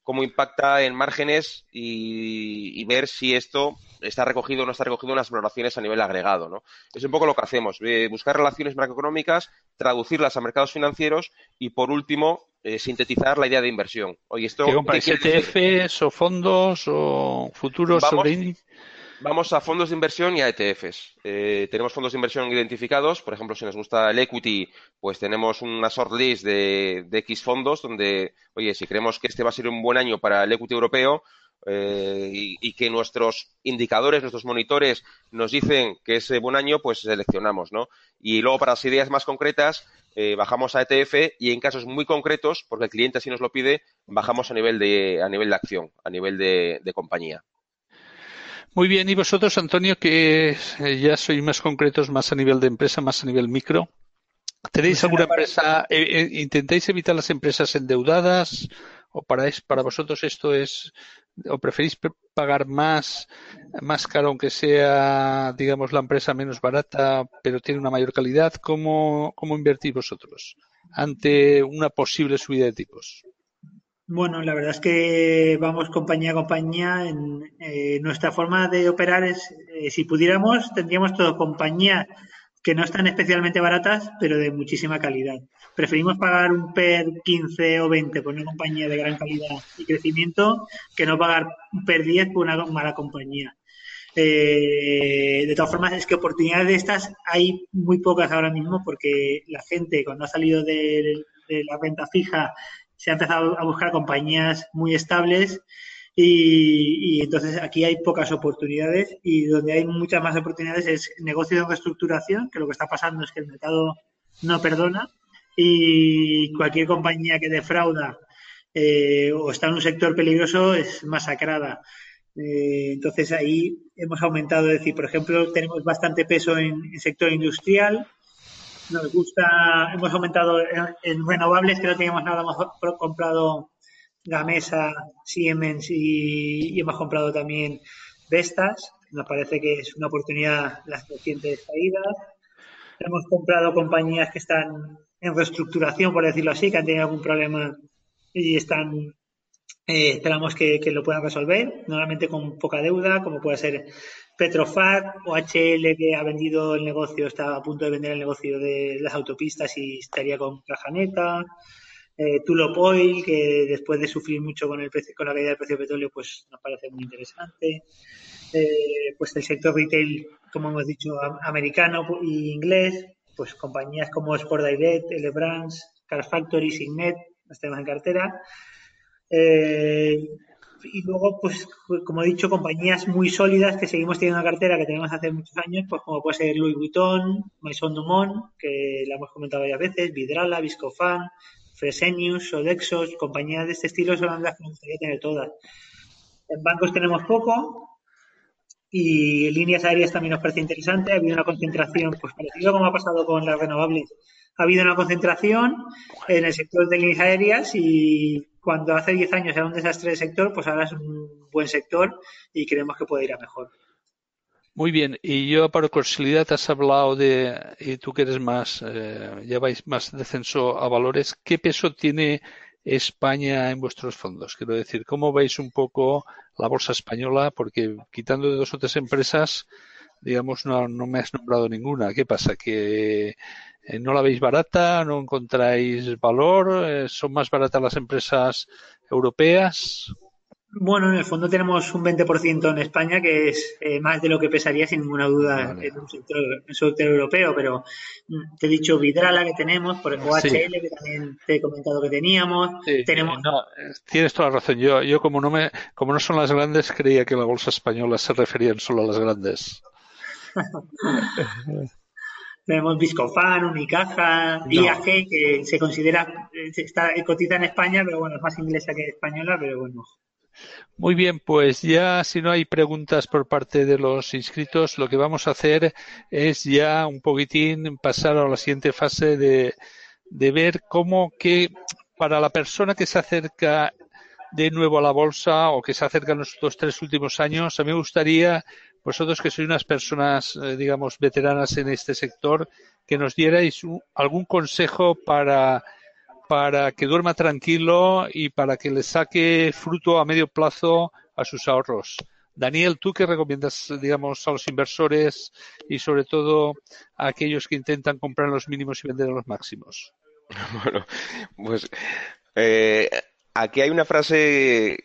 S7: cómo impacta en márgenes y, ver si esto está recogido o no está recogido en las valoraciones a nivel agregado. ¿no? Es un poco lo que hacemos, eh, buscar relaciones macroeconómicas, traducirlas a mercados financieros y, por último, eh, sintetizar la idea de inversión.
S4: Oye, esto, ¿Qué ETFs o fondos o futuros sobre
S7: Vamos a fondos de inversión y a ETFs. Eh, tenemos fondos de inversión identificados. Por ejemplo, si nos gusta el equity, pues tenemos una short list de, X fondos donde, oye, si creemos que este va a ser un buen año para el equity europeo eh, y, que nuestros indicadores, nuestros monitores nos dicen que es buen año, pues seleccionamos, ¿no? Y luego para las ideas más concretas, eh, bajamos a ETF y en casos muy concretos, porque el cliente así nos lo pide, bajamos a nivel de, a nivel de acción, a nivel de compañía.
S4: Muy bien, y vosotros, Antonio, que eh, ya sois más concretos, más a nivel de empresa, más a nivel micro. ¿Tenéis pues alguna empresa? Eh, eh, ¿Intentáis evitar las empresas endeudadas? ¿O para, para vosotros esto es, o preferís pagar más, más caro aunque sea, digamos, la empresa menos barata, pero tiene una mayor calidad? ¿Cómo, cómo invertís vosotros ante una posible subida de tipos?
S8: Bueno, la verdad es que vamos compañía a compañía. En, eh, nuestra forma de operar es, eh, si pudiéramos, tendríamos todo compañías que no están especialmente baratas, pero de muchísima calidad. Preferimos pagar un PER 15 o 20 por una compañía de gran calidad y crecimiento que no pagar un PER 10 por una mala compañía. Eh, de todas formas, es que oportunidades de estas hay muy pocas ahora mismo porque la gente cuando ha salido de la renta fija se ha empezado a buscar compañías muy estables y, entonces aquí hay pocas oportunidades y donde hay muchas más oportunidades es negocio de reestructuración, que lo que está pasando es que el mercado no perdona y cualquier compañía que defrauda eh, o está en un sector peligroso es masacrada. Eh, entonces ahí hemos aumentado, es decir, por ejemplo, tenemos bastante peso en el sector industrial, nos gusta, hemos aumentado en, renovables, que no teníamos nada, hemos comprado Gamesa, Siemens y, hemos comprado también Vestas. Nos parece que es una oportunidad las recientes caídas. Hemos comprado compañías que están en reestructuración, por decirlo así, que han tenido algún problema y están eh, esperamos que, lo puedan resolver, normalmente con poca deuda, como puede ser Petrofac o HL que ha vendido el negocio, está a punto de vender el negocio de las autopistas y estaría con caja neta. Eh, Tulop Oil, que después de sufrir mucho con, el precio, con la caída del precio del petróleo, pues nos parece muy interesante. Eh, pues el sector retail, como hemos dicho, americano e inglés, pues compañías como Sport Direct, L Brands, Car Factory, Signet, las tenemos en cartera. Eh, y luego, pues, como he dicho, compañías muy sólidas que seguimos teniendo una cartera que tenemos hace muchos años, pues como puede ser Louis Vuitton, Maison Dumont, que la hemos comentado varias veces, Vidrala, Viscofan, Fresenius, Sodexos, compañías de este estilo son las que nos gustaría tener todas. En bancos tenemos poco y líneas aéreas también nos parece interesante. Ha habido una concentración, pues parecido como ha pasado con las renovables. Ha habido una concentración en el sector de líneas aéreas y cuando hace 10 años era un desastre de sector, pues ahora es un buen sector y creemos que puede ir a mejor.
S4: Muy bien, y yo para curiosidad has hablado de, y tú que eres más, eh, lleváis más descenso a valores, ¿qué peso tiene España en vuestros fondos? Quiero decir, ¿cómo veis un poco la bolsa española? Porque quitando de dos o tres empresas, digamos, no, no me has nombrado ninguna. ¿Qué pasa? ¿Que eh, ¿No la veis barata? ¿No encontráis valor? Eh, ¿Son más baratas las empresas europeas?
S8: Bueno, en el fondo tenemos un 20% en España, que es eh, más de lo que pesaría sin ninguna duda en un sector, europeo, pero mm, te he dicho Vidrala que tenemos, por el OHL que también te he comentado que teníamos. tenemos...
S4: No, tienes toda la razón. Yo, yo como no me, como no son las grandes, creía que la bolsa española se referían solo a las grandes.
S8: tenemos Viscofan, Unicaja, IAG, que se considera, está, cotiza en España, pero bueno, es más inglesa que española, pero bueno.
S4: Muy bien, pues ya si no hay preguntas por parte de los inscritos, lo que vamos a hacer es ya un poquitín pasar a la siguiente fase de, de ver cómo que para la persona que se acerca de nuevo a la bolsa o que se acerca en los dos, tres últimos años, a mí me gustaría, vosotros que sois unas personas, eh, digamos, veteranas en este sector, que nos dierais algún consejo para para que duerma tranquilo y para que le saque fruto a medio plazo a sus ahorros. Daniel, ¿tú qué recomiendas, digamos, a los inversores y sobre todo a aquellos que intentan comprar los mínimos y vender los máximos?
S7: Bueno, pues eh, aquí hay una frase,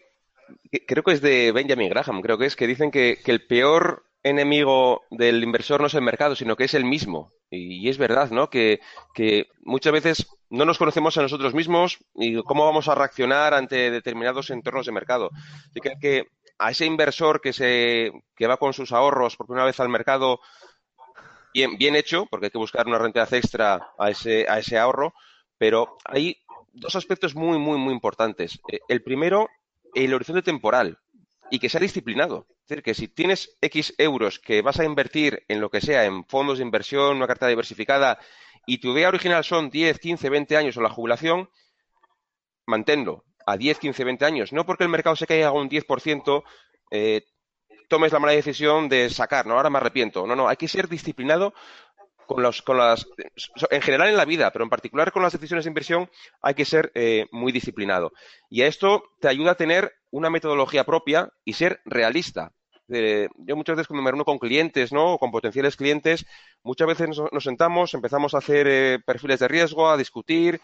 S7: creo que es de Benjamin Graham, creo que es, que dicen que, que el peor enemigo del inversor no es el mercado, sino que es el mismo. Y, es verdad, ¿no? Que, que, muchas veces no nos conocemos a nosotros mismos y cómo vamos a reaccionar ante determinados entornos de mercado. Así que, a ese inversor que, se, que va con sus ahorros por primera vez al mercado bien, bien hecho, porque hay que buscar una rentabilidad extra a ese, a ese ahorro, pero hay dos aspectos muy, muy, muy importantes. Eh, el primero, el horizonte temporal y que sea disciplinado. Es decir, que si tienes X euros que vas a invertir en lo que sea, en fondos de inversión, una cartera diversificada, y tu idea original son 10, 15, 20 años o la jubilación, manténlo a 10, 15, 20 años. No porque el mercado se caiga un 10%, eh, tomes la mala decisión de sacar, ¿no? Ahora me arrepiento. No, no, hay que ser disciplinado con, los, con las, en general en la vida, pero en particular con las decisiones de inversión hay que ser eh, muy disciplinado. Y a esto te ayuda a tener una metodología propia y ser realista. yo muchas veces cuando me reúno con clientes, ¿no? O con potenciales clientes, muchas veces nos, sentamos, empezamos a hacer eh, perfiles de riesgo, a discutir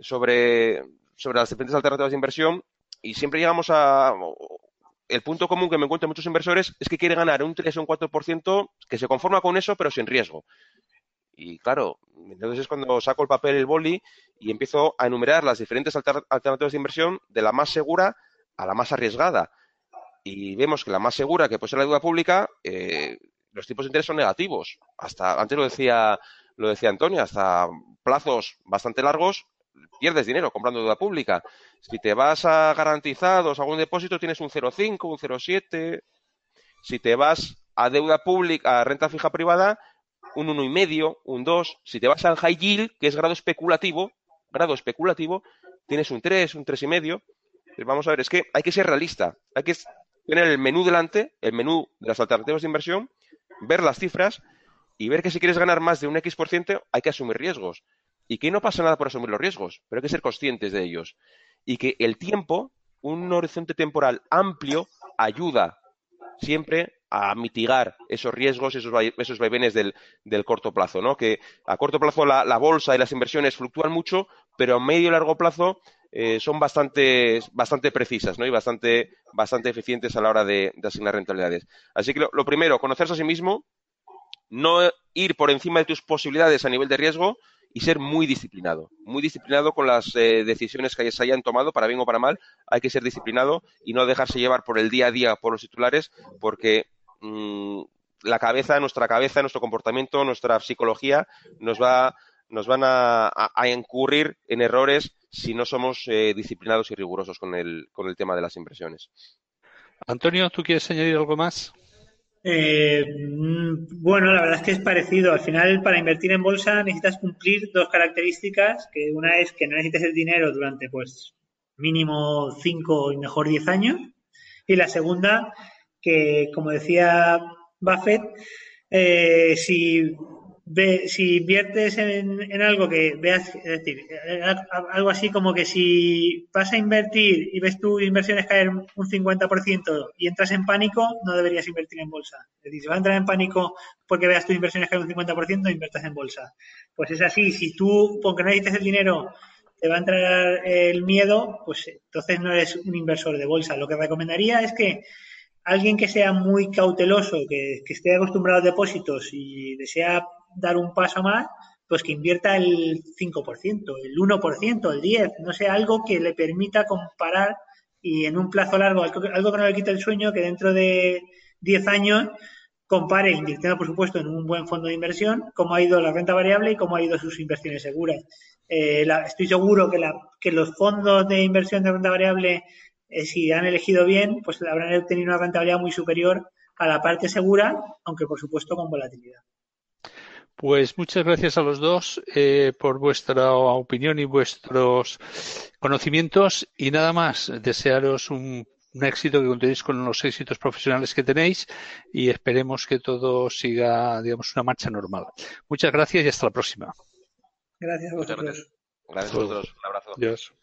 S7: sobre, sobre las diferentes alternativas de inversión y siempre llegamos a el punto común que me encuentro muchos inversores es que quiere ganar un 3 o un 4% que se conforma con eso, pero sin riesgo. Y claro, entonces es cuando saco el papel, el boli y empiezo a enumerar las diferentes alternativas de inversión de la más segura a la más arriesgada. Y vemos que la más segura, que puede ser la deuda pública, eh, los tipos de interés son negativos. Hasta, antes lo decía, lo decía Antonio, hasta plazos bastante largos pierdes dinero comprando deuda pública. Si te vas a garantizados, a algún depósito, tienes un 0,5, un 0,7. Si te vas a deuda pública, a renta fija privada, un uno y medio, un 2. Si te vas al high yield, que es grado especulativo, grado especulativo, tienes un 3, un tres y medio. Vamos a ver, es que hay que ser realista. Hay que tener el menú delante, el menú de las alternativas de inversión, ver las cifras y ver que si quieres ganar más de un X por ciento hay que asumir riesgos. Y que no pasa nada por asumir los riesgos, pero hay que ser conscientes de ellos. Y que el tiempo, un horizonte temporal amplio, ayuda siempre a mitigar esos riesgos, esos, esos vaivenes del, corto plazo, ¿no? Que a corto plazo la, bolsa y las inversiones fluctúan mucho, pero a medio y largo plazo eh, son bastante, bastante precisas, ¿no? Y bastante, bastante eficientes a la hora de, asignar rentabilidades. Así que lo, lo, primero, conocerse a sí mismo, no ir por encima de tus posibilidades a nivel de riesgo y ser muy disciplinado, muy disciplinado con las eh, decisiones que se hayan tomado, para bien o para mal, hay que ser disciplinado y no dejarse llevar por el día a día por los titulares, porque mm, la cabeza, nuestra cabeza, nuestro comportamiento, nuestra psicología nos va nos van a, incurrir en errores si no somos eh, disciplinados y rigurosos con el, con el tema de las impresiones.
S4: Antonio, ¿tú quieres añadir algo más?
S8: Eh, mm, bueno, la verdad es que es parecido. Al final, para invertir en bolsa necesitas cumplir dos características, que una es que no necesites el dinero durante, pues, mínimo 5 y mejor 10 años. Y la segunda, que, como decía Buffett, eh, si si inviertes en, algo que veas, es decir, algo así como que si vas a invertir y ves tus inversiones caer un 50% y entras en pánico, no deberías invertir en bolsa. Es decir, si vas a entrar en pánico porque veas tus inversiones caer un 50%, inviertas en bolsa. Pues es así, si tú, porque no necesitas el dinero te va a entrar el miedo, pues entonces no eres un inversor de bolsa. Lo que recomendaría es que alguien que sea muy cauteloso, que, que esté acostumbrado a depósitos y desea dar un paso más, pues que invierta el 5%, el 1%, el 10%, no sé, algo que le permita comparar y en un plazo largo, algo, que no le quite el sueño, que dentro de 10 años compare, invirtiendo por supuesto en un buen fondo de inversión, cómo ha ido la renta variable y cómo ha ido sus inversiones seguras. Eh, estoy seguro que, la, que los fondos de inversión de renta variable, eh, si han elegido bien, pues habrán obtenido una rentabilidad muy superior a la parte segura, aunque por supuesto con volatilidad.
S4: Pues muchas gracias a los dos eh, por vuestra opinión y vuestros conocimientos y nada más desearos un, un éxito que contéis con los éxitos profesionales que tenéis y esperemos que todo siga, digamos, una marcha normal. Muchas gracias y hasta la próxima.
S8: Gracias a vosotros.
S7: Gracias a vosotros. Un abrazo.
S4: Adiós.